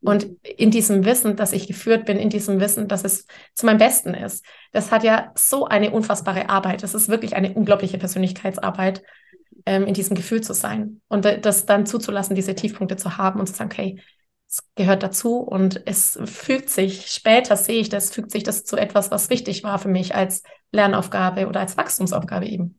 Und mhm. in diesem Wissen, dass ich geführt bin, in diesem Wissen, dass es zu meinem Besten ist, das hat ja so eine unfassbare Arbeit. Das ist wirklich eine unglaubliche Persönlichkeitsarbeit, ähm, in diesem Gefühl zu sein und das dann zuzulassen, diese Tiefpunkte zu haben und zu sagen, okay, es gehört dazu und es fügt sich, später sehe ich das, fügt sich das zu etwas, was wichtig war für mich als Lernaufgabe oder als Wachstumsaufgabe eben.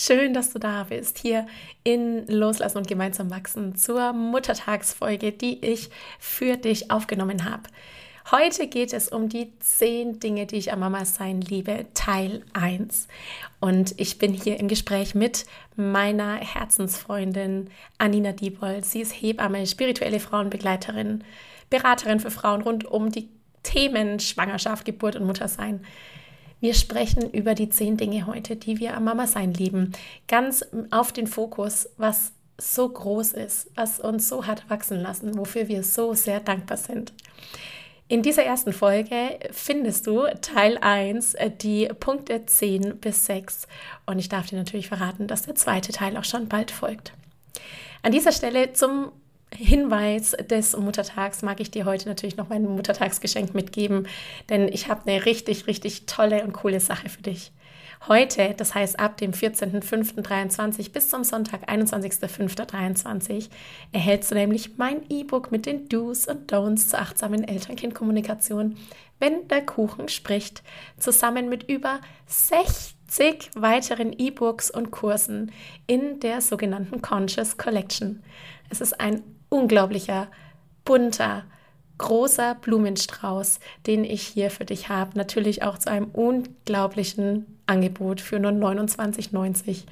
Schön, dass du da bist, hier in Loslassen und gemeinsam wachsen zur Muttertagsfolge, die ich für dich aufgenommen habe. Heute geht es um die zehn Dinge, die ich am Mama sein liebe, Teil 1. Und ich bin hier im Gespräch mit meiner Herzensfreundin Anina Diebold. Sie ist Hebamme, spirituelle Frauenbegleiterin, Beraterin für Frauen rund um die Themen Schwangerschaft, Geburt und Muttersein. Wir sprechen über die zehn Dinge heute, die wir am Mama-Sein lieben. Ganz auf den Fokus, was so groß ist, was uns so hat wachsen lassen, wofür wir so sehr dankbar sind. In dieser ersten Folge findest du Teil 1, äh, die Punkte 10 bis 6. Und ich darf dir natürlich verraten, dass der zweite Teil auch schon bald folgt. An dieser Stelle zum Hinweis des Muttertags mag ich dir heute natürlich noch mein Muttertagsgeschenk mitgeben, denn ich habe eine richtig, richtig tolle und coole Sache für dich. Heute, das heißt ab dem 14.05.23 bis zum Sonntag, 21.05.23, erhältst du nämlich mein E-Book mit den Do's und Don'ts zur achtsamen Eltern-Kind-Kommunikation, wenn der Kuchen spricht, zusammen mit über 60 weiteren E-Books und Kursen in der sogenannten Conscious Collection. Es ist ein unglaublicher, bunter, großer Blumenstrauß, den ich hier für dich habe. Natürlich auch zu einem unglaublichen Angebot für nur 29,90.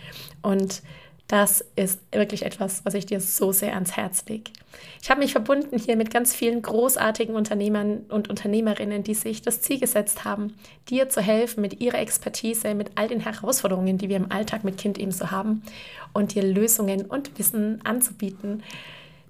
Und das ist wirklich etwas, was ich dir so sehr ans Herz lege. Ich habe mich verbunden hier mit ganz vielen großartigen Unternehmern und Unternehmerinnen, die sich das Ziel gesetzt haben, dir zu helfen mit ihrer Expertise, mit all den Herausforderungen, die wir im Alltag mit Kind ebenso haben und dir Lösungen und Wissen anzubieten,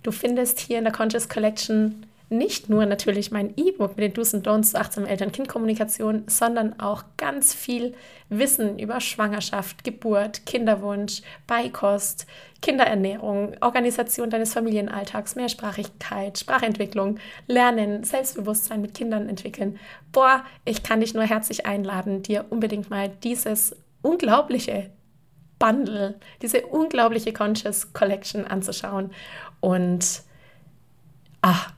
Du findest hier in der Conscious Collection nicht nur natürlich mein E-Book mit den Do's und Don'ts zur achtsamen Eltern-Kind-Kommunikation, sondern auch ganz viel Wissen über Schwangerschaft, Geburt, Kinderwunsch, Beikost, Kinderernährung, Organisation deines Familienalltags, Mehrsprachigkeit, Sprachentwicklung, Lernen, Selbstbewusstsein mit Kindern entwickeln. Boah, ich kann dich nur herzlich einladen, dir unbedingt mal dieses unglaubliche Bundle, diese unglaubliche Conscious Collection anzuschauen und ach,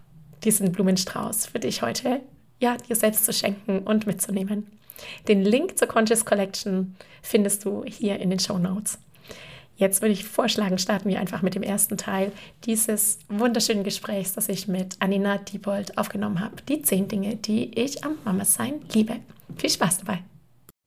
diesen Blumenstrauß für dich heute ja dir selbst zu schenken und mitzunehmen. Den Link zur Conscious Collection findest du hier in den Show Notes. Jetzt würde ich vorschlagen, starten wir einfach mit dem ersten Teil dieses wunderschönen Gesprächs, das ich mit Anina Diebold aufgenommen habe. Die zehn Dinge, die ich am Mama-Sein liebe. Viel Spaß dabei.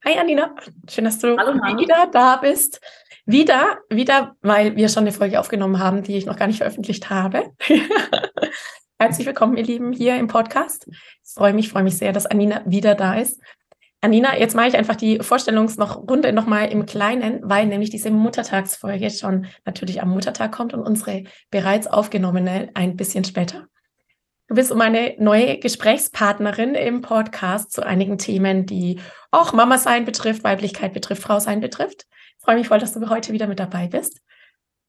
Hi Anina, schön, dass du Hallo, wieder da bist. Wieder, wieder, weil wir schon eine Folge aufgenommen haben, die ich noch gar nicht veröffentlicht habe. Herzlich willkommen, ihr Lieben, hier im Podcast. Ich freue mich, freue mich sehr, dass Anina wieder da ist. Anina, jetzt mache ich einfach die Vorstellungsrunde nochmal im Kleinen, weil nämlich diese Muttertagsfolge schon natürlich am Muttertag kommt und unsere bereits aufgenommene ein bisschen später. Du bist meine neue Gesprächspartnerin im Podcast zu einigen Themen, die auch Mama sein betrifft, Weiblichkeit betrifft, Frau sein betrifft. Ich freue mich voll, dass du heute wieder mit dabei bist.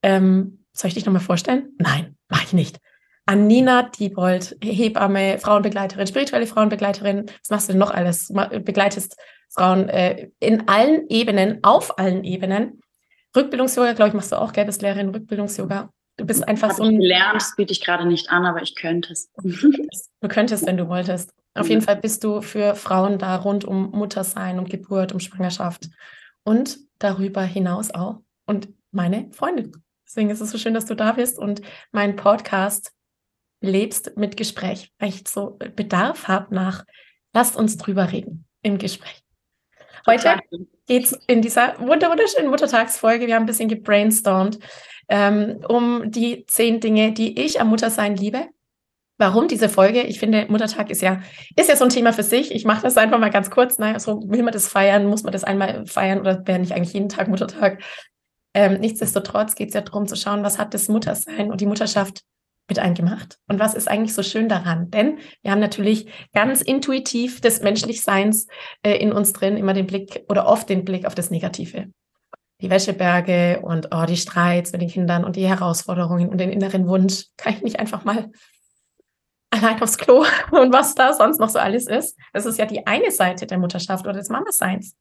Ähm, soll ich dich nochmal vorstellen? Nein, mache ich nicht. Anina Diebold, Hebamme, Frauenbegleiterin, spirituelle Frauenbegleiterin. Was machst du denn noch alles? Begleitest Frauen äh, in allen Ebenen, auf allen Ebenen. Rückbildungsyoga, glaube ich, machst du auch, gell? Bist Lehrerin Rückbildungsyoga. Du bist einfach Hab so. Gelernt, das biete ich gerade nicht an, aber ich könnte es. du könntest, wenn du wolltest. Auf jeden Fall bist du für Frauen da rund um Muttersein, um Geburt, um Schwangerschaft und darüber hinaus auch. Und meine Freundin. Deswegen ist es so schön, dass du da bist und meinen Podcast lebst mit Gespräch, weil ich so Bedarf habe nach, lasst uns drüber reden im Gespräch. Heute geht es in dieser wunderschönen Muttertagsfolge, wir haben ein bisschen gebrainstormt, ähm, um die zehn Dinge, die ich am Muttersein liebe. Warum diese Folge? Ich finde, Muttertag ist ja, ist ja so ein Thema für sich. Ich mache das einfach mal ganz kurz. Ne? So, will man das feiern? Muss man das einmal feiern oder wäre nicht eigentlich jeden Tag Muttertag? Ähm, nichtsdestotrotz geht es ja darum zu schauen, was hat das Muttersein und die Mutterschaft mit einem gemacht? Und was ist eigentlich so schön daran? Denn wir haben natürlich ganz intuitiv des Menschlichseins äh, in uns drin immer den Blick oder oft den Blick auf das Negative. Die Wäscheberge und oh, die Streits mit den Kindern und die Herausforderungen und den inneren Wunsch. Kann ich nicht einfach mal allein aufs Klo und was da sonst noch so alles ist? Das ist ja die eine Seite der Mutterschaft oder des Mamaseins.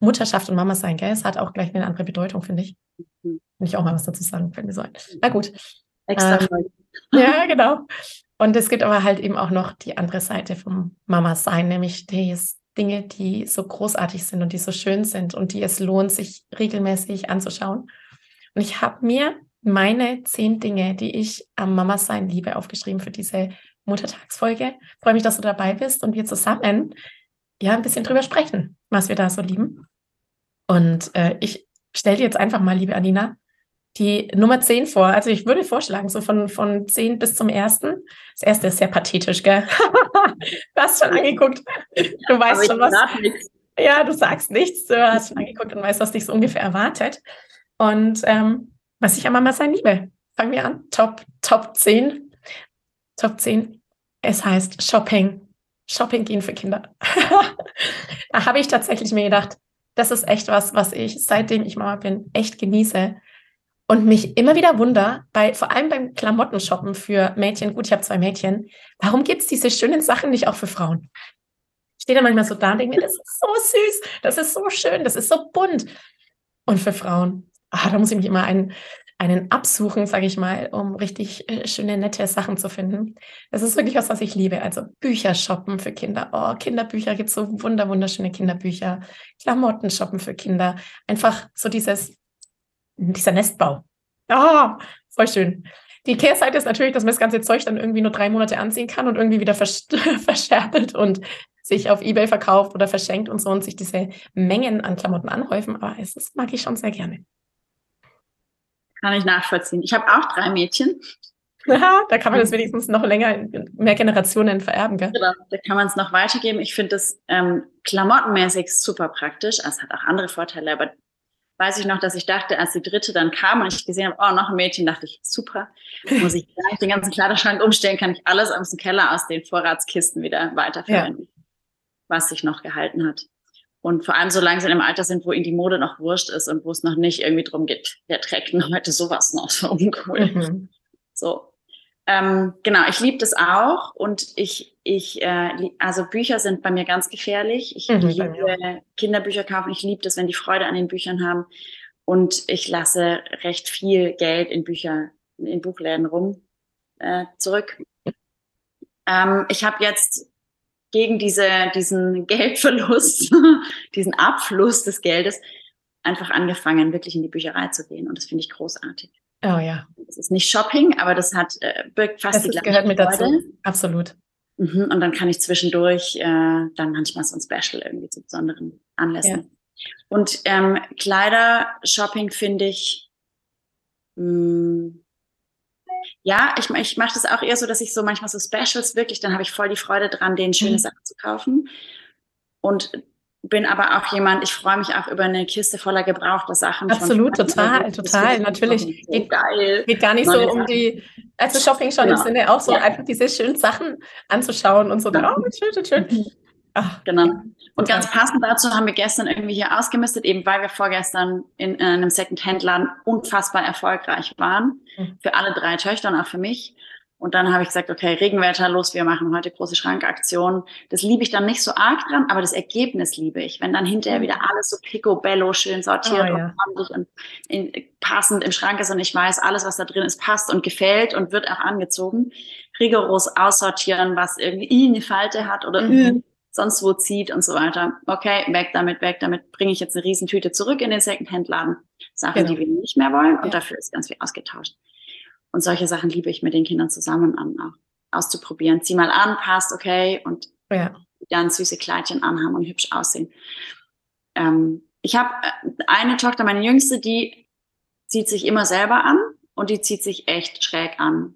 Mutterschaft und Mama sein, gell? Es hat auch gleich eine andere Bedeutung, finde ich. Wenn mhm. ich auch mal was dazu sagen, fällt mir so ein. Na gut. Extra ähm, ja, genau. Und es gibt aber halt eben auch noch die andere Seite vom Mama-Sein, nämlich die Dinge, die so großartig sind und die so schön sind und die es lohnt, sich regelmäßig anzuschauen. Und ich habe mir meine zehn Dinge, die ich am Mama-Sein liebe, aufgeschrieben für diese Muttertagsfolge. Freue mich, dass du dabei bist und wir zusammen ja ein bisschen drüber sprechen, was wir da so lieben. Und äh, ich stelle dir jetzt einfach mal, liebe Anina, die Nummer 10 vor. Also ich würde vorschlagen, so von, von 10 bis zum ersten. Das erste ist sehr pathetisch, gell? du hast schon angeguckt. Du weißt schon was. Ja, du sagst nichts. Du hast schon angeguckt und weißt, was dich so ungefähr erwartet. Und ähm, was ich an Mama sein liebe. Fangen wir an. Top, Top 10. Top 10. Es heißt Shopping. Shopping gehen für Kinder. da habe ich tatsächlich mir gedacht, das ist echt was, was ich, seitdem ich Mama bin, echt genieße und mich immer wieder wunder, bei, vor allem beim Klamottenshoppen für Mädchen, gut, ich habe zwei Mädchen, warum gibt es diese schönen Sachen nicht auch für Frauen? Ich stehe da manchmal so da und denke mir, das ist so süß, das ist so schön, das ist so bunt. Und für Frauen, ah, da muss ich mich immer einen, einen absuchen, sage ich mal, um richtig äh, schöne, nette Sachen zu finden. Das ist wirklich was, was ich liebe. Also Bücher shoppen für Kinder. Oh, Kinderbücher gibt so wunder, wunderschöne Kinderbücher. Klamotten shoppen für Kinder. Einfach so dieses dieser Nestbau. Ah, voll schön. Die Kehrseite ist natürlich, dass man das ganze Zeug dann irgendwie nur drei Monate anziehen kann und irgendwie wieder vers verscherbelt und sich auf Ebay verkauft oder verschenkt und so und sich diese Mengen an Klamotten anhäufen. Aber es das mag ich schon sehr gerne. Kann ich nachvollziehen. Ich habe auch drei Mädchen. Ja, da kann man das wenigstens noch länger, mehr Generationen vererben, gell? Genau, da kann man es noch weitergeben. Ich finde das ähm, klamottenmäßig super praktisch. Es hat auch andere Vorteile, aber weiß ich noch, dass ich dachte, als die dritte dann kam und ich gesehen habe, oh, noch ein Mädchen, dachte ich, super, muss ich gleich den ganzen Kleiderschrank umstellen, kann ich alles aus dem Keller, aus den Vorratskisten wieder weiterverwenden, ja. was sich noch gehalten hat. Und vor allem, solange sie in einem Alter sind, wo ihnen die Mode noch wurscht ist und wo es noch nicht irgendwie drum geht, wer trägt denn heute sowas noch so uncool. Mhm. So, ähm, genau, ich liebe das auch und ich, ich, äh, also Bücher sind bei mir ganz gefährlich. Ich mhm, liebe Kinderbücher kaufen. Ich liebe das, wenn die Freude an den Büchern haben. Und ich lasse recht viel Geld in Bücher, in Buchläden rum äh, zurück. Ähm, ich habe jetzt gegen diese, diesen Geldverlust, diesen Abfluss des Geldes einfach angefangen, wirklich in die Bücherei zu gehen. Und das finde ich großartig. Oh ja. Das ist nicht Shopping, aber das hat äh, birgt fast das die gleiche gehört mit dazu. Absolut. Mhm, und dann kann ich zwischendurch äh, dann manchmal so ein Special irgendwie zu besonderen Anlässen. Ja. Und ähm, Kleider-Shopping finde ich, mh, hm, ja, ich, ich mache das auch eher so, dass ich so manchmal so Specials wirklich, dann habe ich voll die Freude dran, denen schöne mhm. Sachen zu kaufen. Und bin aber auch jemand, ich freue mich auch über eine Kiste voller gebrauchter Sachen. Absolut, total, total, natürlich. So geht, geil. geht gar nicht Neue so um die, also Shopping schon genau. im Sinne auch so, ja. einfach diese schönen Sachen anzuschauen und so, ja. oh, schön, schön. Mhm. Ach, genau. Und total. ganz passend dazu haben wir gestern irgendwie hier ausgemistet, eben weil wir vorgestern in, in einem Second-Hand-Laden unfassbar erfolgreich waren. Mhm. Für alle drei Töchter und auch für mich. Und dann habe ich gesagt, okay, Regenwetter, los, wir machen heute große Schrankaktion. Das liebe ich dann nicht so arg dran, aber das Ergebnis liebe ich. Wenn dann hinterher wieder alles so picobello schön sortiert oh, ja. und, und in, passend im Schrank ist und ich weiß, alles, was da drin ist, passt und gefällt und wird auch angezogen. Rigoros aussortieren, was irgendwie eine Falte hat oder mhm. sonst wo zieht und so weiter. Okay, weg damit, weg damit. Bringe ich jetzt eine Riesentüte zurück in den Secondhand-Laden. Sachen, genau. die wir nicht mehr wollen und ja. dafür ist ganz viel ausgetauscht. Und solche Sachen liebe ich mit den Kindern zusammen an, auch auszuprobieren. Zieh mal an, passt, okay, und ja. dann süße Kleidchen anhaben und hübsch aussehen. Ähm, ich habe äh, eine Tochter, meine jüngste, die zieht sich immer selber an und die zieht sich echt schräg an.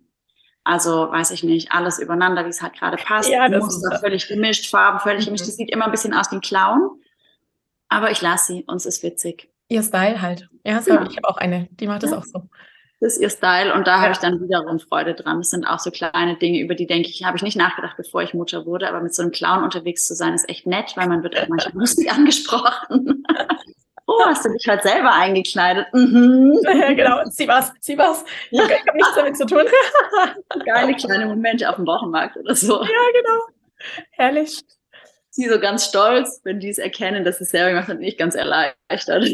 Also weiß ich nicht, alles übereinander, wie es halt gerade passt. Ja, das Muster ist völlig gemischt, Farben völlig gemischt. Das sieht immer ein bisschen aus wie ein Clown. Aber ich lasse sie und es ist witzig. Ihr Style halt. Ja, so, ja. ich habe auch eine, die macht das auch so. Das ist ihr Style und da ja. habe ich dann wiederum Freude dran. Das sind auch so kleine Dinge, über die denke ich, habe ich nicht nachgedacht, bevor ich Mutter wurde, aber mit so einem Clown unterwegs zu sein, ist echt nett, weil man wird auch manchmal lustig angesprochen. oh, hast du dich halt selber eingekleidet? Mhm. Ja, genau, sie war's, sie war's. Ich habe nichts damit zu tun. Geile kleine Momente auf dem Wochenmarkt oder so. Ja, genau. Herrlich. Sie so ganz stolz, wenn die es erkennen, dass sie es selber gemacht hat, nicht ganz erleichtert.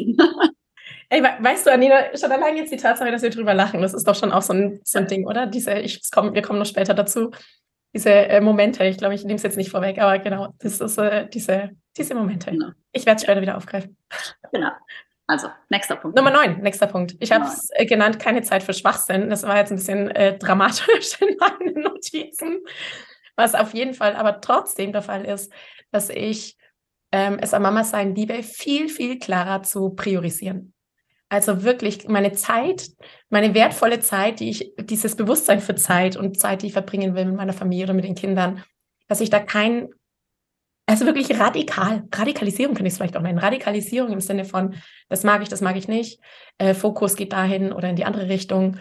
Ey, weißt du, Anina, schon allein jetzt die Tatsache, dass wir drüber lachen, das ist doch schon auch so ein, so ein Ding, oder? Diese, ich, komm, wir kommen noch später dazu. Diese äh, Momente, ich glaube, ich nehme es jetzt nicht vorweg, aber genau, das ist äh, diese, diese Momente. Genau. Ich werde es später wieder aufgreifen. Genau. Also, nächster Punkt. Nummer neun, nächster Punkt. Ich habe es äh, genannt, keine Zeit für Schwachsinn. Das war jetzt ein bisschen äh, dramatisch in meinen Notizen. Was auf jeden Fall aber trotzdem der Fall ist, dass ich ähm, es am Mama sein liebe, viel, viel klarer zu priorisieren. Also wirklich meine Zeit, meine wertvolle Zeit, die ich, dieses Bewusstsein für Zeit und Zeit, die ich verbringen will mit meiner Familie oder mit den Kindern, dass ich da kein, also wirklich radikal, Radikalisierung kann ich es vielleicht auch nennen, Radikalisierung im Sinne von, das mag ich, das mag ich nicht, äh, Fokus geht dahin oder in die andere Richtung.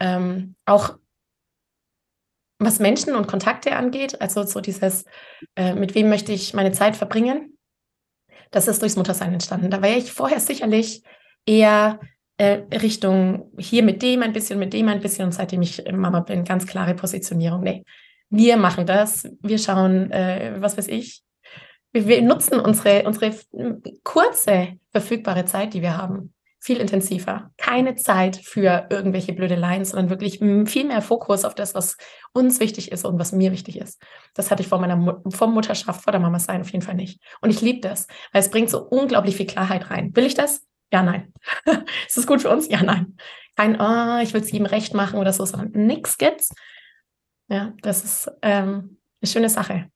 Ähm, auch was Menschen und Kontakte angeht, also so dieses, äh, mit wem möchte ich meine Zeit verbringen, das ist durchs Muttersein entstanden. Da war ich vorher sicherlich eher äh, Richtung hier mit dem ein bisschen, mit dem ein bisschen und seitdem ich Mama bin, ganz klare Positionierung. Nee, wir machen das, wir schauen, äh, was weiß ich, wir, wir nutzen unsere, unsere kurze verfügbare Zeit, die wir haben, viel intensiver. Keine Zeit für irgendwelche Blödeleien, sondern wirklich viel mehr Fokus auf das, was uns wichtig ist und was mir wichtig ist. Das hatte ich vor meiner Mut vor Mutterschaft, vor der Mama sein auf jeden Fall nicht. Und ich liebe das, weil es bringt so unglaublich viel Klarheit rein. Will ich das? Ja, nein. ist es gut für uns? Ja, nein. Kein, oh, ich will es jedem recht machen oder so, sondern nichts gibt's. Ja, das ist ähm, eine schöne Sache.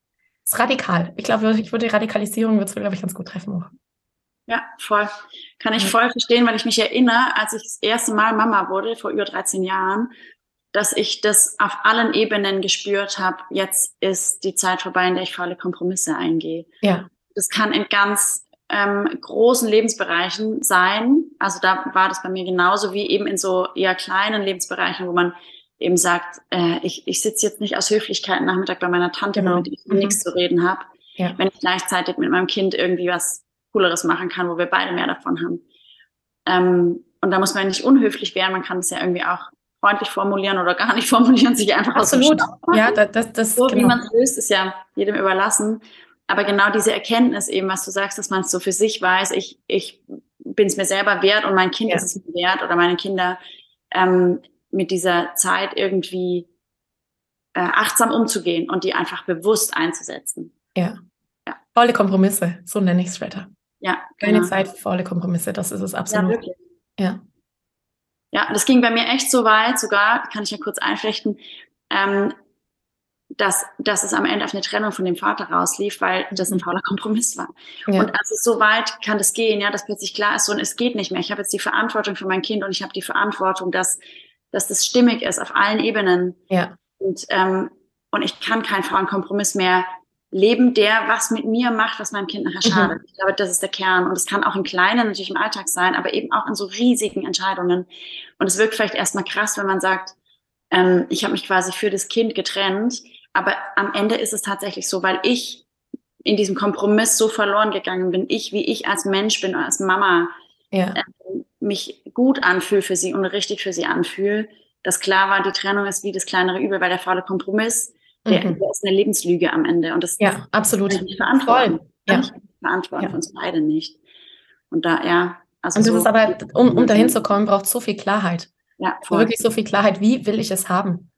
Ist radikal. Ich glaube, ich würde Radikalisierung, würde es, glaube ich, ganz gut treffen. Auch. Ja, voll. Kann ich voll verstehen, weil ich mich erinnere, als ich das erste Mal Mama wurde, vor über 13 Jahren, dass ich das auf allen Ebenen gespürt habe, jetzt ist die Zeit vorbei, in der ich volle Kompromisse eingehe. Ja. Das kann in ganz ähm, großen Lebensbereichen sein. Also da war das bei mir genauso wie eben in so eher kleinen Lebensbereichen, wo man eben sagt, äh, ich, ich sitze jetzt nicht aus Höflichkeit Nachmittag bei meiner Tante, genau. mit der ich mhm. nichts zu reden habe, ja. wenn ich gleichzeitig mit meinem Kind irgendwie was Cooleres machen kann, wo wir beide mehr davon haben. Ähm, und da muss man nicht unhöflich werden, man kann es ja irgendwie auch freundlich formulieren oder gar nicht formulieren, sich einfach Absolut. aus dem Ja, das, das, so genau. wie man es löst, ist ja jedem überlassen aber genau diese Erkenntnis eben, was du sagst, dass man es so für sich weiß, ich, ich bin es mir selber wert und mein Kind ja. ist es mir wert oder meine Kinder ähm, mit dieser Zeit irgendwie äh, achtsam umzugehen und die einfach bewusst einzusetzen. Ja. ja. Volle Kompromisse, so nenne ich es später. Ja. Keine genau. Zeit für faule Kompromisse, das ist es absolut. Ja. Ja. Ja, das ging bei mir echt so weit, sogar, kann ich ja kurz einflechten, ähm, dass, dass es am Ende auf eine Trennung von dem Vater rauslief, weil das ein fauler Kompromiss war. Ja. Und also so weit kann das gehen, ja, dass plötzlich klar ist, so und es geht nicht mehr. Ich habe jetzt die Verantwortung für mein Kind und ich habe die Verantwortung, dass, dass das stimmig ist auf allen Ebenen. Ja. Und, ähm, und ich kann keinen faulen Kompromiss mehr leben, der was mit mir macht, was meinem Kind nachher mhm. schadet. Mhm. Ich glaube, das ist der Kern. Und es kann auch im Kleinen natürlich im Alltag sein, aber eben auch in so riesigen Entscheidungen. Und es wirkt vielleicht erstmal krass, wenn man sagt, ähm, ich habe mich quasi für das Kind getrennt aber am Ende ist es tatsächlich so, weil ich in diesem Kompromiss so verloren gegangen bin, ich, wie ich als Mensch bin, als Mama, ja. äh, mich gut anfühle für sie und richtig für sie anfühle, dass klar war, die Trennung ist wie das kleinere Übel, weil der faule Kompromiss, der, mhm. der ist eine Lebenslüge am Ende. Und das ja, absolut. Kann ich verantworten. Voll. Ja. Ich verantworten ja. für uns beide nicht. Und da, ja. Also und das so ist aber, um, um dahin zu kommen, braucht so viel Klarheit. Ja, voll. Wirklich so viel Klarheit. Wie will ich es haben?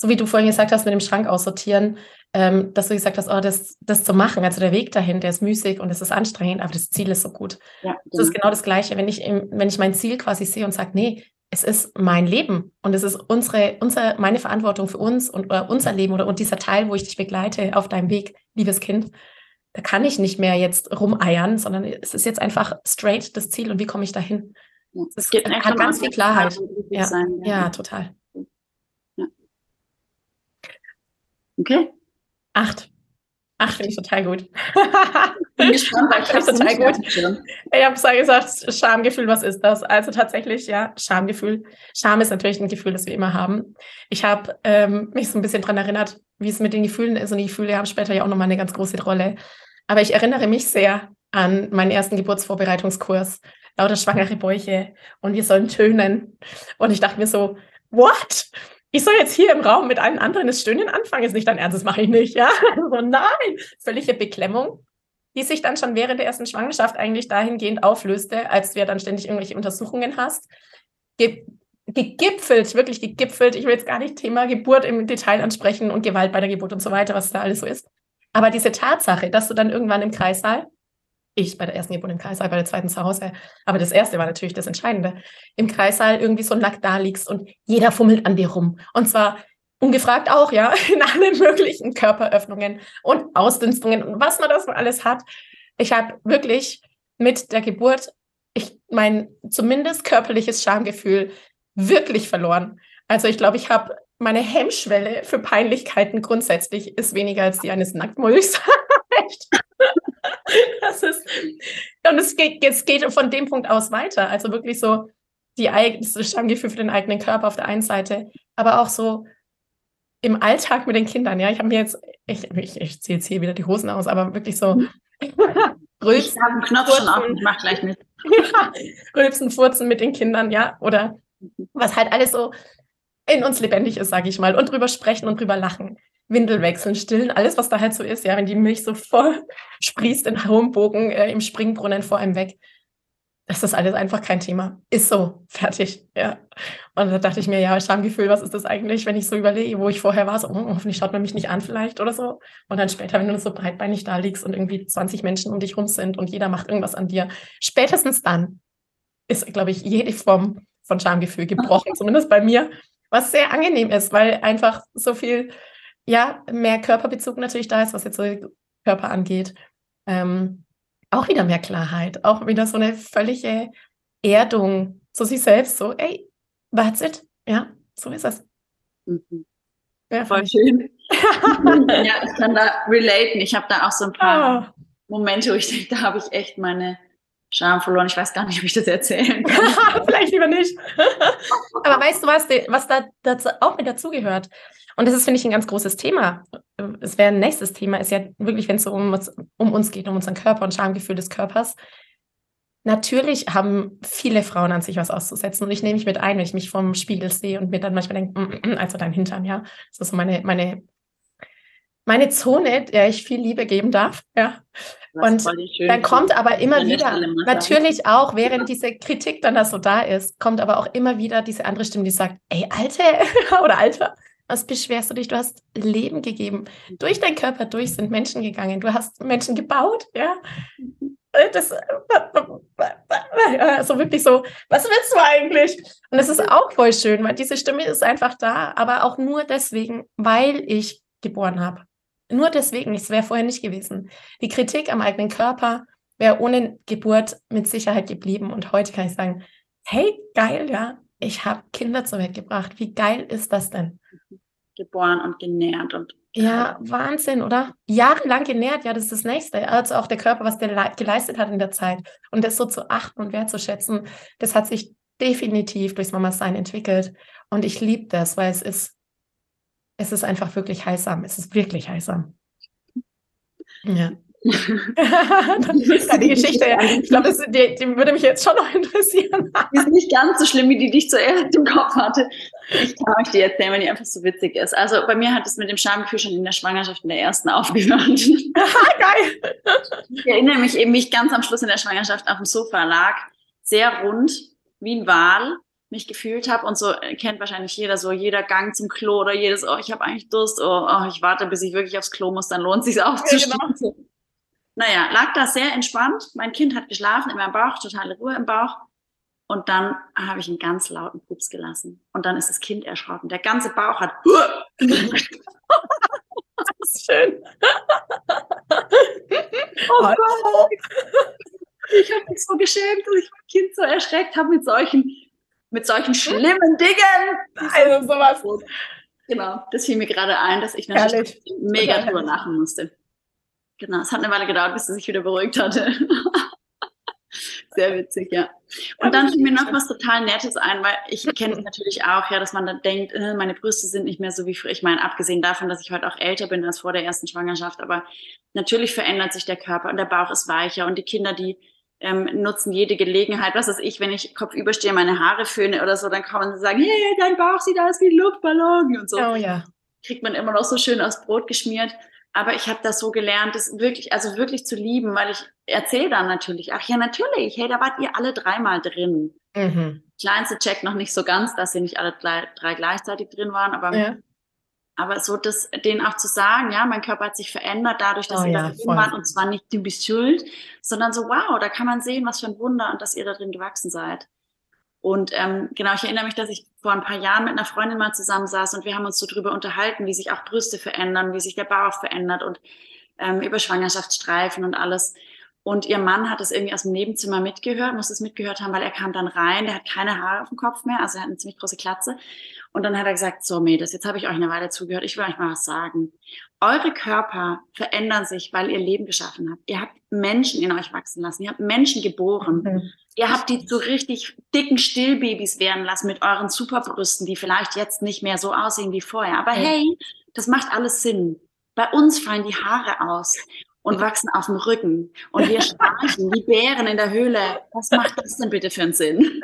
So wie du vorhin gesagt hast, mit dem Schrank aussortieren, ähm, dass du gesagt hast, oh, das, das zu machen, also der Weg dahin, der ist müßig und es ist anstrengend, aber das Ziel ist so gut. Ja, genau. Das ist genau das Gleiche, wenn ich, wenn ich mein Ziel quasi sehe und sage, nee, es ist mein Leben und es ist unsere, unsere, meine Verantwortung für uns und unser Leben oder und dieser Teil, wo ich dich begleite auf deinem Weg, liebes Kind. Da kann ich nicht mehr jetzt rumeiern, sondern es ist jetzt einfach straight das Ziel und wie komme ich dahin? Es gibt hat ganz viel Klarheit. Ja, sein, ja. ja, total. Ja. Okay. Acht. Acht finde ich total gut. Bin gespannt, weil ich habe total gut. Ich habe es gesagt, Schamgefühl, was ist das? Also tatsächlich, ja, Schamgefühl. Scham ist natürlich ein Gefühl, das wir immer haben. Ich habe ähm, mich so ein bisschen daran erinnert, wie es mit den Gefühlen ist und die Gefühle haben später ja auch nochmal eine ganz große Rolle. Aber ich erinnere mich sehr an meinen ersten Geburtsvorbereitungskurs, lauter schwangere Bäuche und wir sollen tönen. Und ich dachte mir so, what? Ich soll jetzt hier im Raum mit allen anderen das Stöhnen anfangen, ist nicht dein Ernst, das mache ich nicht, ja. So, nein, völlige Beklemmung, die sich dann schon während der ersten Schwangerschaft eigentlich dahingehend auflöste, als du ja dann ständig irgendwelche Untersuchungen hast. Ge gegipfelt, wirklich gegipfelt. Ich will jetzt gar nicht Thema Geburt im Detail ansprechen und Gewalt bei der Geburt und so weiter, was da alles so ist. Aber diese Tatsache, dass du dann irgendwann im Kreissaal ich bei der ersten Geburt im Kreissaal, bei der zweiten zu Hause. Aber das erste war natürlich das Entscheidende. Im Kreissaal irgendwie so nackt da liegst und jeder fummelt an dir rum. Und zwar ungefragt auch, ja, in allen möglichen Körperöffnungen und Ausdünstungen und was man das alles hat. Ich habe wirklich mit der Geburt ich mein zumindest körperliches Schamgefühl wirklich verloren. Also ich glaube, ich habe meine Hemmschwelle für Peinlichkeiten grundsätzlich ist weniger als die eines Nacktmulchs. das ist, und es geht, es geht von dem Punkt aus weiter. Also wirklich so die das Schamgefühl für den eigenen Körper auf der einen Seite, aber auch so im Alltag mit den Kindern. Ja, ich habe mir jetzt, ich, ich, ich ziehe jetzt hier wieder die Hosen aus, aber wirklich so Rülpsen, ich habe einen Knopf Furzen, schon auf, ich mach gleich mit. Rülpsen, Furzen mit den Kindern, ja, oder was halt alles so in uns lebendig ist, sage ich mal, und drüber sprechen und drüber lachen. Windel wechseln, stillen, alles, was da halt so ist, ja, wenn die Milch so voll sprießt in hohem Bogen äh, im Springbrunnen vor einem weg. Das ist alles einfach kein Thema. Ist so, fertig, ja. Und da dachte ich mir, ja, Schamgefühl, was ist das eigentlich, wenn ich so überlege, wo ich vorher war, so, oh, hoffentlich schaut man mich nicht an vielleicht oder so. Und dann später, wenn du so breitbeinig da liegst und irgendwie 20 Menschen um dich rum sind und jeder macht irgendwas an dir, spätestens dann ist, glaube ich, jede Form von Schamgefühl gebrochen, zumindest bei mir, was sehr angenehm ist, weil einfach so viel ja, mehr Körperbezug natürlich da ist, was jetzt so Körper angeht. Ähm, auch wieder mehr Klarheit, auch wieder so eine völlige Erdung zu sich selbst, so, ey, that's it. Ja, so ist es. Mhm. Ja, Voll schön. ja, ich kann da relaten. Ich habe da auch so ein paar oh. Momente, wo ich denke, da habe ich echt meine Scham verloren. Ich weiß gar nicht, ob ich das erzählen kann. Vielleicht lieber nicht. Aber weißt du was, was da dazu auch mit dazugehört? Und das ist, finde ich, ein ganz großes Thema. Es wäre ein nächstes Thema, ist ja wirklich, wenn es so um uns, um uns geht, um unseren Körper und Schamgefühl des Körpers. Natürlich haben viele Frauen an sich was auszusetzen und ich nehme mich mit ein, wenn ich mich vom Spiegel sehe und mir dann manchmal denke, mm, mm, mm, also dein Hintern, ja. Das ist so meine, meine, meine Zone, der ich viel Liebe geben darf, ja. Und dann kommt aber immer wieder, natürlich auch, während diese Kritik dann da so da ist, kommt aber auch immer wieder diese andere Stimme, die sagt, ey, Alte oder Alter, was beschwerst du dich? Du hast Leben gegeben. Durch deinen Körper durch sind Menschen gegangen. Du hast Menschen gebaut, ja. Das, also wirklich so, was willst du eigentlich? Und es ist auch voll schön, weil diese Stimme ist einfach da, aber auch nur deswegen, weil ich geboren habe. Nur deswegen, es wäre vorher nicht gewesen. Die Kritik am eigenen Körper wäre ohne Geburt mit Sicherheit geblieben. Und heute kann ich sagen, hey, geil, ja, ich habe Kinder zur Welt gebracht. Wie geil ist das denn? Geboren und genährt und ja, Wahnsinn, oder? Jahrelang genährt, ja, das ist das Nächste. Also auch der Körper, was der geleistet hat in der Zeit. Und das so zu achten und wertzuschätzen, das hat sich definitiv durchs Mama-Sein entwickelt. Und ich liebe das, weil es ist, es ist einfach wirklich heilsam. Es ist wirklich heilsam. Ja. Die Geschichte, ich glaube, die, die, würde mich jetzt schon noch interessieren. Die ist nicht ganz so schlimm, wie die, die ich zuerst im Kopf hatte. Ich kann euch die erzählen, weil die einfach so witzig ist. Also bei mir hat es mit dem Schamgefühl schon in der Schwangerschaft in der ersten aufgehört. Geil. Ich erinnere mich eben, wie ich ganz am Schluss in der Schwangerschaft auf dem Sofa lag, sehr rund, wie ein Wal, mich gefühlt habe und so äh, kennt wahrscheinlich jeder so jeder Gang zum Klo oder jedes oh ich habe eigentlich Durst oh, oh, ich warte bis ich wirklich aufs Klo muss dann lohnt sich aufzustehen ja, genau. Naja lag da sehr entspannt. Mein Kind hat geschlafen in meinem Bauch totale Ruhe im Bauch. Und dann habe ich einen ganz lauten Pups gelassen. Und dann ist das Kind erschrocken. Der ganze Bauch hat das ist schön. Oh Gott. Ich habe mich so geschämt dass ich mein Kind so erschreckt habe mit solchen mit solchen schlimmen Dingen. Also sowas. Genau, das fiel mir gerade ein, dass ich natürlich mega drüber lachen musste. Genau, es hat eine Weile gedauert, bis sie sich wieder beruhigt hatte. Sehr witzig, ja. Und dann fiel mir noch was total Nettes ein, weil ich kenne es natürlich auch, ja, dass man dann denkt, äh, meine Brüste sind nicht mehr so wie früher. Ich meine, abgesehen davon, dass ich heute auch älter bin als vor der ersten Schwangerschaft, aber natürlich verändert sich der Körper und der Bauch ist weicher und die Kinder, die ähm, nutzen jede Gelegenheit. Was weiß ich, wenn ich kopfüber stehe, meine Haare föhne oder so, dann kann man sagen, hey, dein Bauch sieht aus wie ein Luftballon und so. Oh ja. Kriegt man immer noch so schön aufs Brot geschmiert. Aber ich habe das so gelernt, das wirklich, also wirklich zu lieben, weil ich erzähle dann natürlich, ach ja, natürlich, hey, da wart ihr alle dreimal drin. Mhm. Kleinste Check noch nicht so ganz, dass sie nicht alle drei, gleichzeitig drin waren, aber ja. Aber so das, denen auch zu sagen, ja, mein Körper hat sich verändert dadurch, dass oh, ihr ja, da drin wart und zwar nicht du bist schuld, sondern so, wow, da kann man sehen, was für ein Wunder und dass ihr da drin gewachsen seid. Und ähm, genau, ich erinnere mich, dass ich vor ein paar Jahren mit einer Freundin mal zusammensaß und wir haben uns so drüber unterhalten, wie sich auch Brüste verändern, wie sich der Bauch verändert und ähm, über Schwangerschaftsstreifen und alles. Und ihr Mann hat es irgendwie aus dem Nebenzimmer mitgehört, muss es mitgehört haben, weil er kam dann rein, der hat keine Haare auf dem Kopf mehr, also er hat eine ziemlich große Klatze. Und dann hat er gesagt, so Mädels, jetzt habe ich euch eine Weile zugehört, ich will euch mal was sagen. Eure Körper verändern sich, weil ihr Leben geschaffen habt. Ihr habt Menschen in euch wachsen lassen, ihr habt Menschen geboren. Mhm. Ihr habt die zu richtig dicken Stillbabys werden lassen mit euren Superbrüsten, die vielleicht jetzt nicht mehr so aussehen wie vorher. Aber hey, das macht alles Sinn. Bei uns fallen die Haare aus und wachsen auf dem Rücken. Und wir schnarchen wie Bären in der Höhle. Was macht das denn bitte für einen Sinn?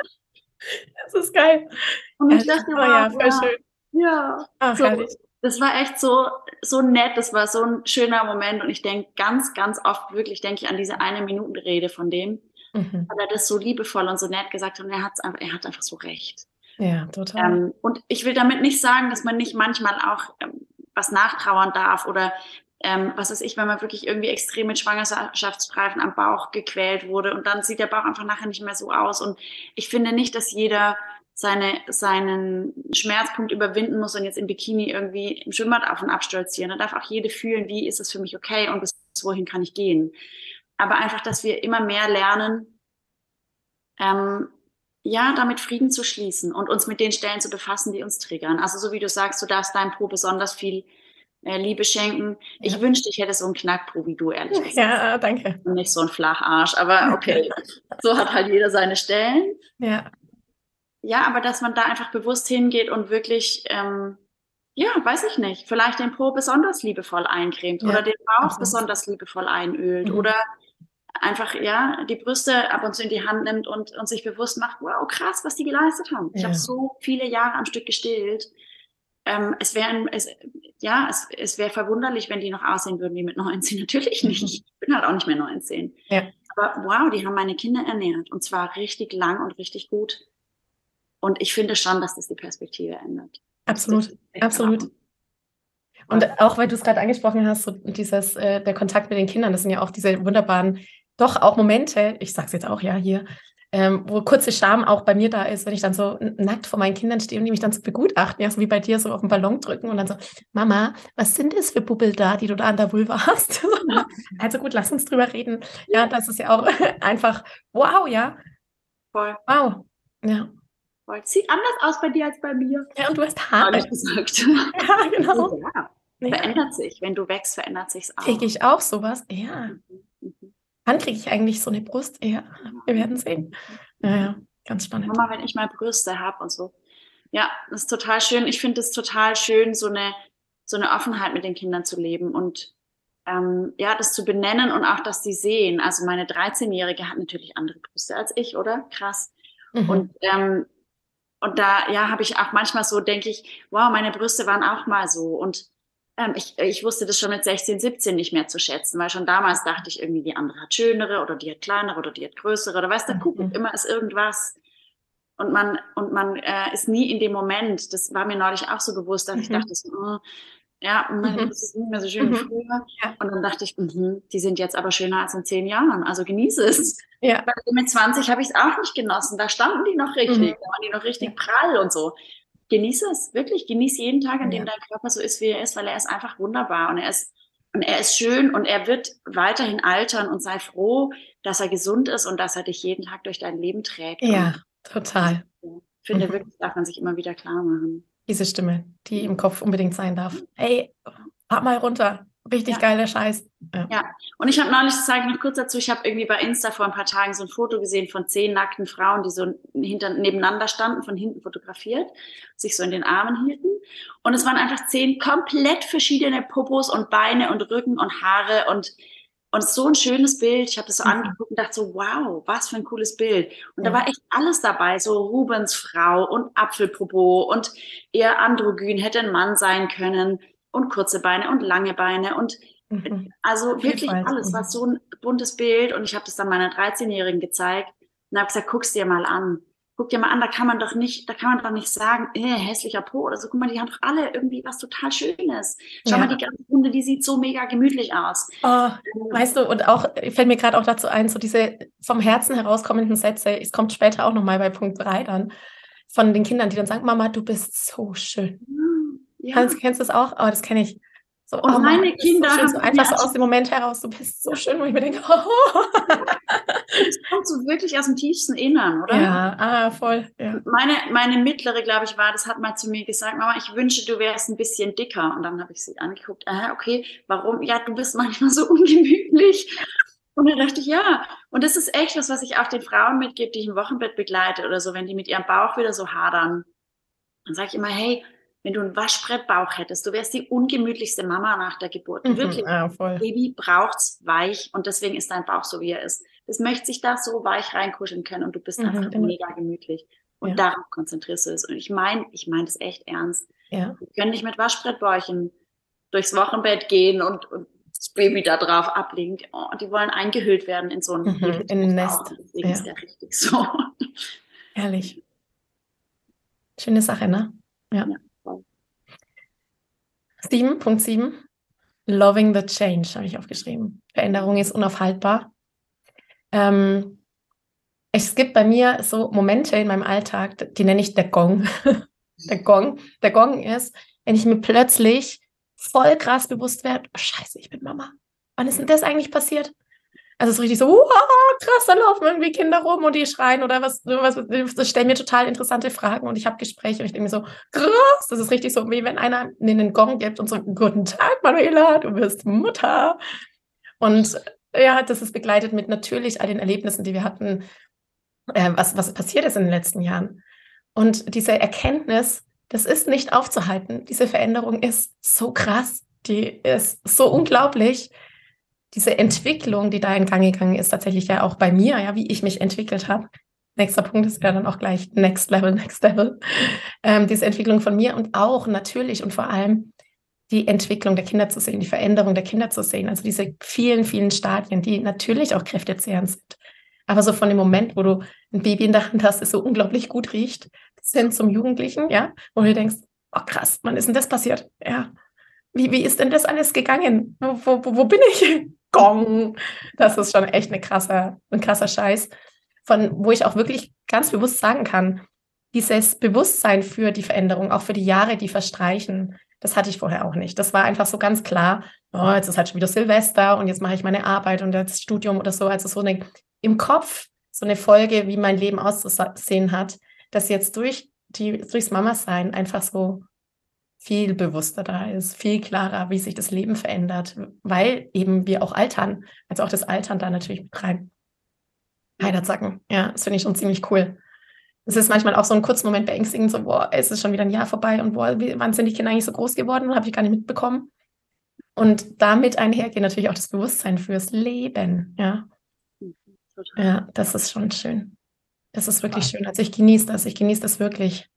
Das ist geil. Und ich dachte, oh, ja, voll ja, schön. Ja, Ach, so, das war echt so, so nett, das war so ein schöner Moment und ich denke ganz, ganz oft wirklich, denke ich an diese eine Minuten Rede von dem, mhm. weil er das so liebevoll und so nett gesagt hat und er, hat's einfach, er hat einfach so recht. Ja, total. Ähm, und ich will damit nicht sagen, dass man nicht manchmal auch ähm, was nachtrauern darf oder ähm, was weiß ich, wenn man wirklich irgendwie extrem mit Schwangerschaftsstreifen am Bauch gequält wurde und dann sieht der Bauch einfach nachher nicht mehr so aus. Und ich finde nicht, dass jeder seine, seinen Schmerzpunkt überwinden muss und jetzt im Bikini irgendwie im Schwimmbad auf und abstolzieren. Da darf auch jede fühlen, wie ist es für mich okay und bis wohin kann ich gehen. Aber einfach, dass wir immer mehr lernen, ähm, ja, damit Frieden zu schließen und uns mit den Stellen zu befassen, die uns triggern. Also so wie du sagst, du darfst deinem Po besonders viel äh, Liebe schenken. Ich ja. wünschte, ich hätte so einen Knackpo wie du, ehrlich gesagt. Ja, danke. Und nicht so ein Flacharsch, aber okay. so hat halt jeder seine Stellen. Ja. Ja, aber dass man da einfach bewusst hingeht und wirklich, ähm, ja, weiß ich nicht, vielleicht den Po besonders liebevoll eincremt ja. oder den Bauch okay. besonders liebevoll einölt mhm. oder einfach, ja, die Brüste ab und zu in die Hand nimmt und, und sich bewusst macht, wow, krass, was die geleistet haben. Ja. Ich habe so viele Jahre am Stück gestillt ähm, es wäre es, ja, es, es wäre verwunderlich, wenn die noch aussehen würden wie mit 19. Natürlich nicht. Mhm. Ich bin halt auch nicht mehr 19. Ja. Aber wow, die haben meine Kinder ernährt und zwar richtig lang und richtig gut. Und ich finde schon, dass das die Perspektive ändert. Absolut, absolut. Und auch weil du es gerade angesprochen hast, so dieses, äh, der Kontakt mit den Kindern, das sind ja auch diese wunderbaren, doch auch Momente, ich sage es jetzt auch ja hier, ähm, wo kurze Scham auch bei mir da ist, wenn ich dann so nackt vor meinen Kindern stehe und die mich dann so begutachten, ja, so wie bei dir so auf den Ballon drücken und dann so, Mama, was sind das für Bubbel da, die du da an der Vulva hast? also gut, lass uns drüber reden. Ja, das ist ja auch einfach, wow, ja. Voll. Wow, ja. Voll. Sieht anders aus bei dir als bei mir. Ja, und du hast Haare. ich gesagt. ja, genau. Ja. Verändert sich. Wenn du wächst, verändert sich es auch. Kriege ich auch sowas? Ja. Mhm. mhm. Wann kriege ich eigentlich so eine Brust? Ja, wir werden sehen. Ja, ja, ganz spannend. Mama, wenn ich mal Brüste habe und so. Ja, das ist total schön. Ich finde es total schön, so eine, so eine Offenheit mit den Kindern zu leben und ähm, ja, das zu benennen und auch, dass die sehen. Also meine 13-Jährige hat natürlich andere Brüste als ich, oder? Krass. Mhm. Und ähm, und da, ja, habe ich auch manchmal so, denke ich, wow, meine Brüste waren auch mal so. Und ähm, ich, ich wusste das schon mit 16, 17 nicht mehr zu schätzen, weil schon damals dachte ich irgendwie, die andere hat schönere oder die hat kleinere oder die hat größere oder weißt du, guck, mhm. immer ist irgendwas. Und man, und man äh, ist nie in dem Moment, das war mir neulich auch so bewusst, dass mhm. ich dachte, so, oh, ja, meine mhm. Brüste sind nicht mehr so schön wie mhm. früher. Ja. Und dann dachte ich, mh, die sind jetzt aber schöner als in zehn Jahren, also genieße es. Ja. Weil mit 20 habe ich es auch nicht genossen, da standen die noch richtig, mhm. da waren die noch richtig prall und so genieße es, wirklich, genieße jeden Tag, an dem ja. dein Körper so ist, wie er ist, weil er ist einfach wunderbar und er ist, und er ist schön und er wird weiterhin altern und sei froh, dass er gesund ist und dass er dich jeden Tag durch dein Leben trägt. Ja, total. Ich finde, mhm. wirklich darf man sich immer wieder klar machen. Diese Stimme, die im Kopf unbedingt sein darf. Hey, fahr mal runter. Richtig ja. geiler Scheiß. Ja. ja. Und ich habe neulich, das sage ich noch kurz dazu, ich habe irgendwie bei Insta vor ein paar Tagen so ein Foto gesehen von zehn nackten Frauen, die so hinter, nebeneinander standen, von hinten fotografiert, sich so in den Armen hielten. Und es waren einfach zehn komplett verschiedene Popos und Beine und Rücken und Haare und und so ein schönes Bild. Ich habe das so mhm. angeguckt und dachte so, wow, was für ein cooles Bild. Und ja. da war echt alles dabei, so Rubens Frau und Apfelpopo und eher androgyn, hätte ein Mann sein können und kurze Beine und lange Beine und mhm. also wirklich alles, war mhm. so ein buntes Bild und ich habe das dann meiner 13-Jährigen gezeigt und habe gesagt, guck's dir mal an. Guck dir mal an, da kann man doch nicht, da kann man doch nicht sagen, äh, hässlicher Po oder so. Guck mal, die haben doch alle irgendwie was total Schönes. Schau ja. mal, die ganze Runde, die sieht so mega gemütlich aus. Oh, weißt du, und auch, fällt mir gerade auch dazu ein, so diese vom Herzen herauskommenden Sätze, es kommt später auch nochmal bei Punkt 3 dann, von den Kindern, die dann sagen, Mama, du bist so schön. Ja. Kennst, kennst du das auch? Oh, das kenne ich. So, und oh, meine Mann, Kinder so, so einfach so aus dem Moment heraus, du bist so schön, wo ich mir denke, oh. das kommt so wirklich aus dem tiefsten Innern, oder? Ja, ah, voll. Ja. Meine, meine mittlere, glaube ich, war, das hat mal zu mir gesagt, Mama, ich wünsche, du wärst ein bisschen dicker. Und dann habe ich sie angeguckt, aha, okay, warum? Ja, du bist manchmal so ungemütlich. Und dann dachte ich, ja, und das ist echt was, was ich auch den Frauen mitgebe, die ich im Wochenbett begleite oder so, wenn die mit ihrem Bauch wieder so hadern. Dann sage ich immer, hey, wenn du einen Waschbrettbauch hättest, du wärst die ungemütlichste Mama nach der Geburt. Mhm, Wirklich. Ja, Baby braucht's weich und deswegen ist dein Bauch so, wie er ist. Das möchte sich da so weich reinkuscheln können und du bist mhm, einfach genau. mega gemütlich. Und ja. darauf konzentrierst du es. Und ich meine, ich meine das echt ernst. Ja. Wir können nicht mit Waschbrettbäuchen durchs Wochenbett gehen und, und das Baby da drauf ablegen. Oh, die wollen eingehüllt werden in so ein, mhm, in ein Nest. Deswegen ja. ist der richtig so. Ehrlich. Schöne Sache, ne? ja. ja. 7.7. Loving the Change habe ich aufgeschrieben. Veränderung ist unaufhaltbar. Ähm, es gibt bei mir so Momente in meinem Alltag, die nenne ich der Gong. der Gong. Der Gong ist, wenn ich mir plötzlich voll krass bewusst werde, oh, scheiße, ich bin Mama. Wann ist denn das eigentlich passiert? Also es ist richtig so, wow, krass, da laufen irgendwie Kinder rum und die schreien oder was, was das stellen mir total interessante Fragen und ich habe Gespräche und ich denke mir so, krass, das ist richtig so, wie wenn einer mir einen Gong gibt und so, guten Tag, Manuela, du bist Mutter. Und ja, das ist begleitet mit natürlich all den Erlebnissen, die wir hatten, äh, was, was passiert ist in den letzten Jahren. Und diese Erkenntnis, das ist nicht aufzuhalten. Diese Veränderung ist so krass, die ist so unglaublich diese Entwicklung, die da in Gang gegangen ist, tatsächlich ja auch bei mir, ja, wie ich mich entwickelt habe. Nächster Punkt ist ja dann auch gleich Next Level, Next Level. Ähm, diese Entwicklung von mir und auch natürlich und vor allem die Entwicklung der Kinder zu sehen, die Veränderung der Kinder zu sehen. Also diese vielen, vielen Stadien, die natürlich auch kräftezehrend sind. Aber so von dem Moment, wo du ein Baby in der Hand hast, das so unglaublich gut riecht, bis hin zum Jugendlichen, ja, wo du denkst, oh krass, wann ist denn das passiert? Ja. Wie, wie ist denn das alles gegangen? Wo, wo, wo bin ich? Gong. Das ist schon echt eine krasse, ein krasser Scheiß, von wo ich auch wirklich ganz bewusst sagen kann, dieses Bewusstsein für die Veränderung, auch für die Jahre, die verstreichen, das hatte ich vorher auch nicht. Das war einfach so ganz klar, oh, jetzt ist halt schon wieder Silvester und jetzt mache ich meine Arbeit und das Studium oder so. Also so eine im Kopf so eine Folge, wie mein Leben auszusehen hat, dass jetzt durch die, durchs Mama-Sein einfach so viel bewusster da ist, viel klarer, wie sich das Leben verändert, weil eben wir auch altern, also auch das Altern da natürlich mit rein. Heiderzacken, ja, das finde ich schon ziemlich cool. Es ist manchmal auch so ein kurzer Moment beängstigend, so, boah, es ist schon wieder ein Jahr vorbei und boah, wie, wann sind die Kinder eigentlich so groß geworden? Habe ich gar nicht mitbekommen. Und damit einhergeht natürlich auch das Bewusstsein fürs Leben. Ja, Total. ja das ist schon schön. Das ist wirklich schön. Also ich genieße das. Ich genieße das wirklich,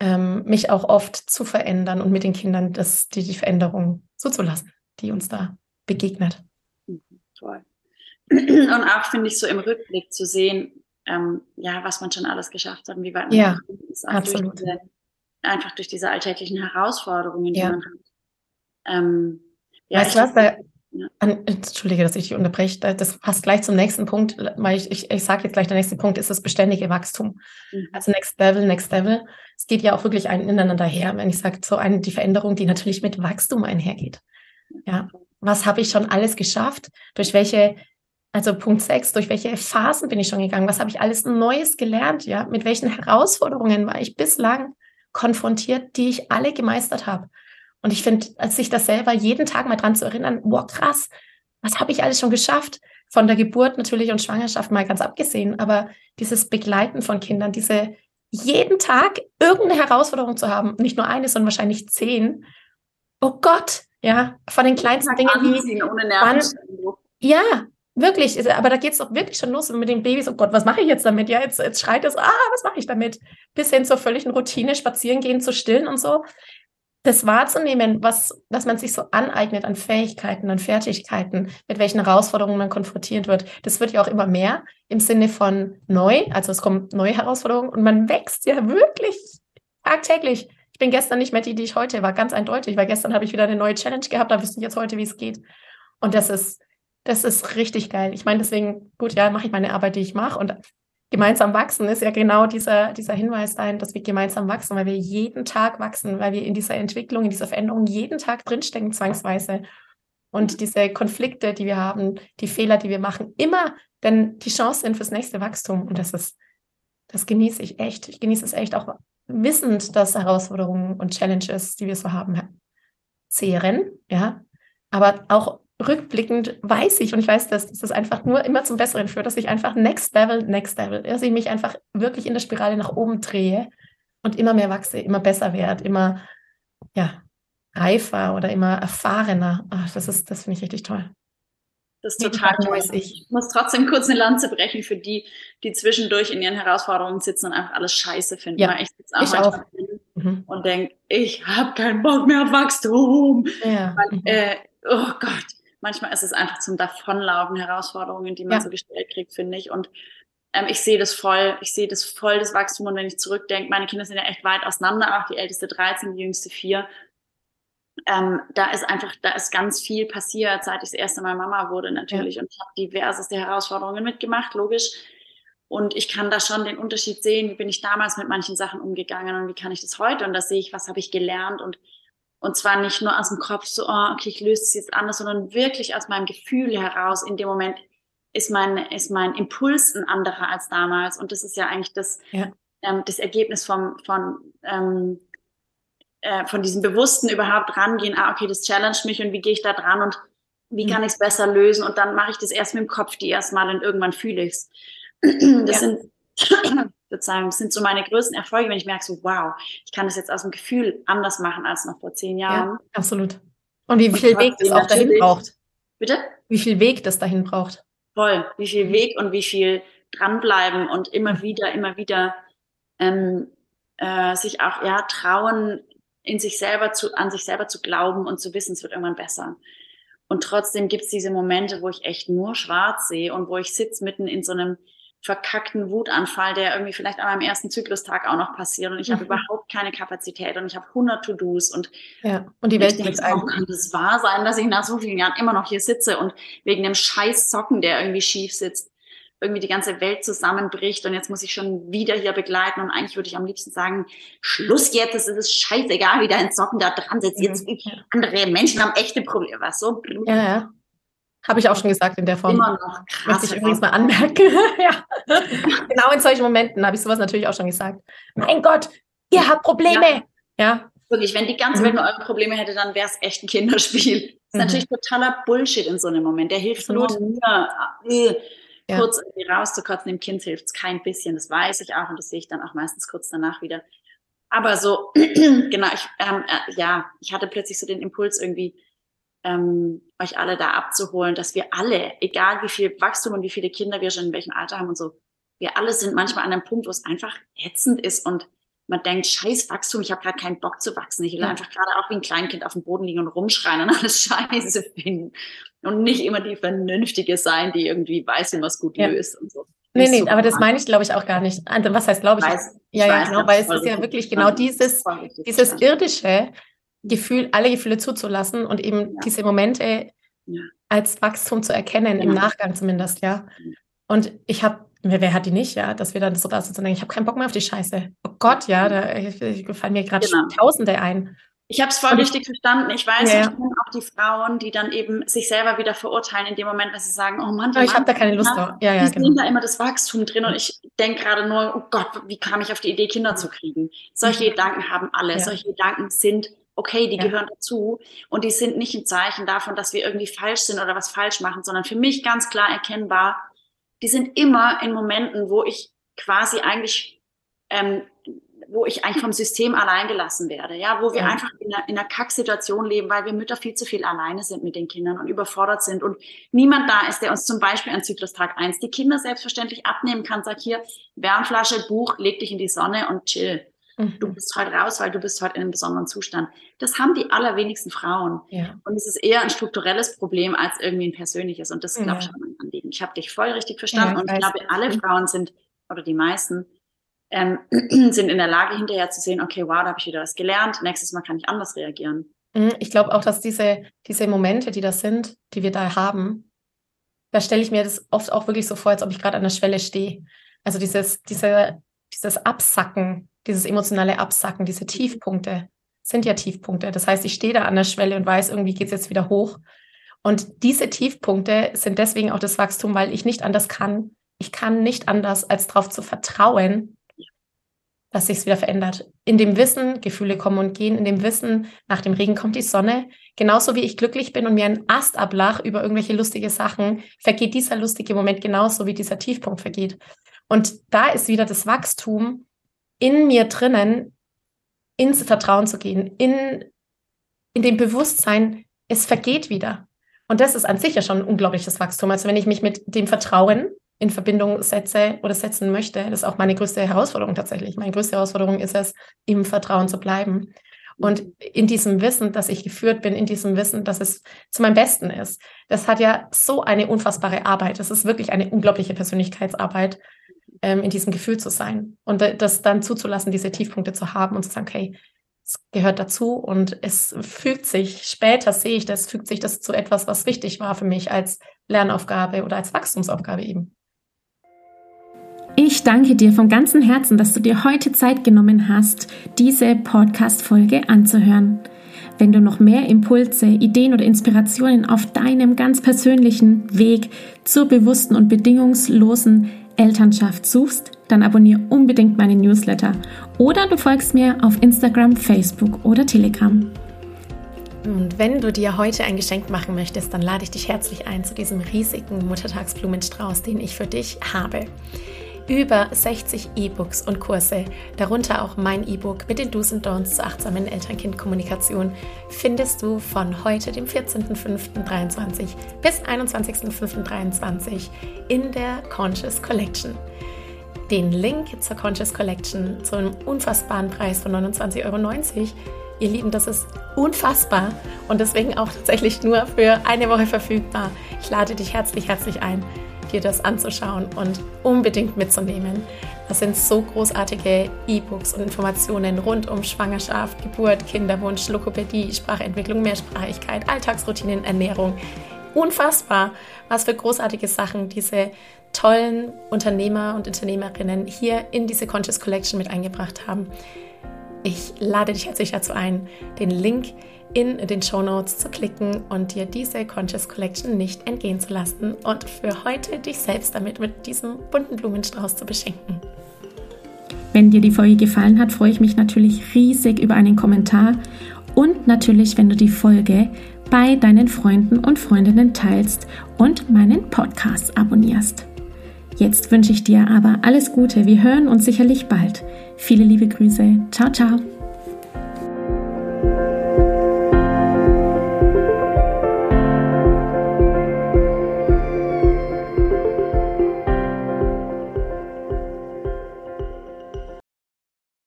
ähm, mich auch oft zu verändern und mit den Kindern das, die, die Veränderung zuzulassen, die uns da begegnet. Mhm, toll. Und auch finde ich so im Rückblick zu sehen, ähm, ja, was man schon alles geschafft hat und wie weit man ja, ist. Absolut. Durch diese, einfach durch diese alltäglichen Herausforderungen, die ja. man hat. Ähm, ja, weißt du was, da, an, Entschuldige, dass ich dich unterbreche. Das passt gleich zum nächsten Punkt, weil ich, ich, ich sage jetzt gleich, der nächste Punkt ist das beständige Wachstum. Mhm. Also Next Level, Next Level. Es geht ja auch wirklich ein ineinander her, wenn ich sage, so eine, die Veränderung, die natürlich mit Wachstum einhergeht. Ja. Was habe ich schon alles geschafft? Durch welche, also Punkt 6, durch welche Phasen bin ich schon gegangen? Was habe ich alles Neues gelernt? Ja. Mit welchen Herausforderungen war ich bislang konfrontiert, die ich alle gemeistert habe? Und ich finde, als sich das selber jeden Tag mal dran zu erinnern, wow, krass, was habe ich alles schon geschafft? Von der Geburt natürlich und Schwangerschaft mal ganz abgesehen, aber dieses Begleiten von Kindern, diese jeden Tag irgendeine Herausforderung zu haben, nicht nur eine, sondern wahrscheinlich zehn. Oh Gott, ja, von den kleinsten Dingen wie wann, ja, wirklich, aber da geht es doch wirklich schon los mit den Babys. Oh Gott, was mache ich jetzt damit? Ja, jetzt, jetzt schreit es, ah, was mache ich damit? Bis hin zur völligen Routine, spazieren gehen, zu stillen und so das wahrzunehmen, was, was man sich so aneignet an Fähigkeiten, an Fertigkeiten, mit welchen Herausforderungen man konfrontiert wird, das wird ja auch immer mehr im Sinne von neu, also es kommen neue Herausforderungen und man wächst ja wirklich tagtäglich. Ich bin gestern nicht mehr die, die ich heute war, ganz eindeutig, weil gestern habe ich wieder eine neue Challenge gehabt, da wüsste ich jetzt heute, wie es geht. Und das ist, das ist richtig geil. Ich meine, deswegen, gut, ja, mache ich meine Arbeit, die ich mache und gemeinsam wachsen ist ja genau dieser, dieser Hinweis dahin, dass wir gemeinsam wachsen, weil wir jeden Tag wachsen, weil wir in dieser Entwicklung, in dieser Veränderung jeden Tag drinstecken, zwangsweise. Und diese Konflikte, die wir haben, die Fehler, die wir machen, immer denn die Chance sind fürs nächste Wachstum. Und das ist, das genieße ich echt. Ich genieße es echt auch wissend, dass Herausforderungen und Challenges, die wir so haben, zehren, ja, aber auch rückblickend weiß ich und ich weiß, dass, dass das einfach nur immer zum Besseren führt, dass ich einfach next level, next level, dass ich mich einfach wirklich in der Spirale nach oben drehe und immer mehr wachse, immer besser werde, immer ja, reifer oder immer erfahrener. Ach, das ist, das finde ich richtig toll. Das ist total toll. Ich. muss trotzdem kurz eine Lanze brechen für die, die zwischendurch in ihren Herausforderungen sitzen und einfach alles scheiße finden. Ja, ich sitze auch, ich auch. Mhm. und denke, ich habe keinen Bock mehr auf Wachstum. Ja. Weil, mhm. äh, oh Gott, manchmal ist es einfach zum Davonlaufen Herausforderungen, die man ja. so gestellt kriegt, finde ich. Und ähm, ich sehe das voll, ich sehe das voll, das Wachstum. Und wenn ich zurückdenke, meine Kinder sind ja echt weit auseinander, auch die älteste 13, die jüngste 4. Ähm, da ist einfach, da ist ganz viel passiert, seit ich das erste Mal Mama wurde natürlich. Ja. Und ich habe diverseste Herausforderungen mitgemacht, logisch. Und ich kann da schon den Unterschied sehen, wie bin ich damals mit manchen Sachen umgegangen und wie kann ich das heute? Und da sehe ich, was habe ich gelernt und und zwar nicht nur aus dem Kopf, so, oh, okay, ich löse es jetzt anders, sondern wirklich aus meinem Gefühl heraus. In dem Moment ist mein, ist mein Impuls ein anderer als damals. Und das ist ja eigentlich das, ja. Ähm, das Ergebnis vom, von, ähm, äh, von diesem Bewussten überhaupt rangehen. Ah, okay, das challenge mich und wie gehe ich da dran und wie kann ich es besser lösen? Und dann mache ich das erst mit dem Kopf die erstmal und irgendwann fühle ich es. Das ja. sind Verzeihung, das sind so meine größten Erfolge, wenn ich merke, so wow, ich kann das jetzt aus dem Gefühl anders machen als noch vor zehn Jahren. Ja, absolut. Und wie viel und Weg das auch dahin braucht. Bitte? Wie viel Weg das dahin braucht. Voll. Wie viel Weg und wie viel dranbleiben und immer wieder, immer wieder ähm, äh, sich auch ja trauen, in sich selber zu, an sich selber zu glauben und zu wissen, es wird irgendwann besser. Und trotzdem gibt es diese Momente, wo ich echt nur schwarz sehe und wo ich sitze mitten in so einem verkackten Wutanfall, der irgendwie vielleicht an meinem ersten Zyklustag auch noch passiert und ich mhm. habe überhaupt keine Kapazität und ich habe 100 To-Dos und ja und die Welt denkt auch, kann das wahr sein, dass ich nach so vielen Jahren immer noch hier sitze und wegen dem scheiß Socken, der irgendwie schief sitzt, irgendwie die ganze Welt zusammenbricht und jetzt muss ich schon wieder hier begleiten und eigentlich würde ich am liebsten sagen, Schluss jetzt, es ist scheißegal, wie dein Socken da dran sitzt, jetzt mhm. andere Menschen haben echte Probleme, was so. Ja, ja. Habe ich auch schon gesagt in der Form. Immer noch krass. Möchte ich übrigens mal anmerken. ja. genau in solchen Momenten habe ich sowas natürlich auch schon gesagt. Mein Gott, ihr habt Probleme. Ja. ja. Wirklich, wenn die ganze Welt mhm. nur eure Probleme hätte, dann wäre es echt ein Kinderspiel. Das ist mhm. natürlich totaler Bullshit in so einem Moment. Der hilft Absolut. nur mir, äh, kurz irgendwie rauszukotzen. Dem Kind hilft es kein bisschen. Das weiß ich auch und das sehe ich dann auch meistens kurz danach wieder. Aber so, genau, ich, ähm, äh, ja, ich hatte plötzlich so den Impuls irgendwie, ähm, euch alle da abzuholen, dass wir alle, egal wie viel Wachstum und wie viele Kinder wir schon in welchem Alter haben und so, wir alle sind manchmal an einem Punkt, wo es einfach ätzend ist und man denkt, scheiß Wachstum, ich habe gerade keinen Bock zu wachsen. Ich will ja. einfach gerade auch wie ein Kleinkind auf dem Boden liegen und rumschreien und alles scheiße finden. Und nicht immer die Vernünftige sein, die irgendwie weiß, wie man es gut ja. löst und so. Nee, nee, aber das meine ich, glaube ich, auch gar nicht. Also, was heißt, glaube ich? Weiß, ja, ich ja, weiß, genau, weil es ist ja wirklich genau dieses, dieses irdische Gefühl, alle Gefühle zuzulassen und eben ja. diese Momente ja. als Wachstum zu erkennen, im Nachgang zumindest, ja. Und ich habe wer, hat die nicht, ja, dass wir dann so da sitzen und denken, ich habe keinen Bock mehr auf die Scheiße. Oh Gott, ja, da fallen mir gerade genau. Tausende ein. Ich habe es voll richtig verstanden. Ich weiß, ja. ich kenne auch die Frauen, die dann eben sich selber wieder verurteilen in dem Moment, wenn sie sagen, oh Mann, oh, ich habe da keine Lust drauf. Ja, ja, die genau. sehen da immer das Wachstum drin und ich denke gerade nur, oh Gott, wie kam ich auf die Idee, Kinder zu kriegen? Solche. Gedanken haben alle. Ja. Solche Gedanken sind okay, die ja. gehören dazu und die sind nicht ein Zeichen davon, dass wir irgendwie falsch sind oder was falsch machen, sondern für mich ganz klar erkennbar, die sind immer in Momenten, wo ich quasi eigentlich, ähm, wo ich eigentlich vom System allein gelassen werde, ja, wo wir ja. einfach in einer, in einer Kacksituation leben, weil wir Mütter viel zu viel alleine sind mit den Kindern und überfordert sind und niemand da ist, der uns zum Beispiel an Zyklustag eins die Kinder selbstverständlich abnehmen kann, sagt hier, Wärmflasche, Buch, leg dich in die Sonne und chill. Du mhm. bist heute raus, weil du bist heute in einem besonderen Zustand. Das haben die allerwenigsten Frauen. Ja. Und es ist eher ein strukturelles Problem als irgendwie ein persönliches. Und das ja. glaube ich an mein Anliegen. Ich habe dich voll richtig verstanden. Ja, ich und ich glaube, alle Frauen sind, oder die meisten, ähm, sind in der Lage, hinterher zu sehen, okay, wow, da habe ich wieder was gelernt. Nächstes Mal kann ich anders reagieren. Mhm. Ich glaube auch, dass diese, diese Momente, die das sind, die wir da haben, da stelle ich mir das oft auch wirklich so vor, als ob ich gerade an der Schwelle stehe. Also dieses, diese, dieses Absacken dieses emotionale Absacken, diese Tiefpunkte sind ja Tiefpunkte. Das heißt, ich stehe da an der Schwelle und weiß, irgendwie geht es jetzt wieder hoch. Und diese Tiefpunkte sind deswegen auch das Wachstum, weil ich nicht anders kann. Ich kann nicht anders, als darauf zu vertrauen, dass sich es wieder verändert. In dem Wissen, Gefühle kommen und gehen, in dem Wissen, nach dem Regen kommt die Sonne. Genauso wie ich glücklich bin und mir ein Ast ablach über irgendwelche lustige Sachen, vergeht dieser lustige Moment genauso wie dieser Tiefpunkt vergeht. Und da ist wieder das Wachstum, in mir drinnen ins Vertrauen zu gehen, in, in dem Bewusstsein, es vergeht wieder. Und das ist an sich ja schon ein unglaubliches Wachstum. Also wenn ich mich mit dem Vertrauen in Verbindung setze oder setzen möchte, das ist auch meine größte Herausforderung tatsächlich. Meine größte Herausforderung ist es, im Vertrauen zu bleiben. Und in diesem Wissen, dass ich geführt bin, in diesem Wissen, dass es zu meinem Besten ist. Das hat ja so eine unfassbare Arbeit. Das ist wirklich eine unglaubliche Persönlichkeitsarbeit ähm, in diesem Gefühl zu sein und das dann zuzulassen, diese Tiefpunkte zu haben und zu sagen, okay, es gehört dazu und es fügt sich, später sehe ich das, fügt sich das zu etwas, was wichtig war für mich als Lernaufgabe oder als Wachstumsaufgabe eben. Ich danke dir von ganzem Herzen, dass du dir heute Zeit genommen hast, diese Podcast-Folge anzuhören. Wenn du noch mehr Impulse, Ideen oder Inspirationen auf deinem ganz persönlichen Weg zur bewussten und bedingungslosen Elternschaft suchst, dann abonniere unbedingt meine Newsletter oder du folgst mir auf Instagram, Facebook oder Telegram. Und wenn du dir heute ein Geschenk machen möchtest, dann lade ich dich herzlich ein zu diesem riesigen Muttertagsblumenstrauß, den ich für dich habe über 60 E-Books und Kurse, darunter auch mein E-Book mit den Do's und Don'ts zur achtsamen Eltern-Kind-Kommunikation, findest du von heute, dem 14.05.23 bis 21.05.23 in der Conscious Collection. Den Link zur Conscious Collection zu einem unfassbaren Preis von 29,90 Euro. Ihr Lieben, das ist unfassbar und deswegen auch tatsächlich nur für eine Woche verfügbar. Ich lade dich herzlich, herzlich ein dir das anzuschauen und unbedingt mitzunehmen. Das sind so großartige E-Books und Informationen rund um Schwangerschaft, Geburt, Kinderwunsch, Lokopädie, Sprachentwicklung, Mehrsprachigkeit, Alltagsroutinen, Ernährung. Unfassbar, was für großartige Sachen diese tollen Unternehmer und Unternehmerinnen hier in diese Conscious Collection mit eingebracht haben. Ich lade dich herzlich dazu ein, den Link in den Show Notes zu klicken und dir diese Conscious Collection nicht entgehen zu lassen und für heute dich selbst damit mit diesem bunten Blumenstrauß zu beschenken. Wenn dir die Folge gefallen hat, freue ich mich natürlich riesig über einen Kommentar und natürlich, wenn du die Folge bei deinen Freunden und Freundinnen teilst und meinen Podcast abonnierst. Jetzt wünsche ich dir aber alles Gute. Wir hören uns sicherlich bald. Viele liebe Grüße. Ciao, ciao.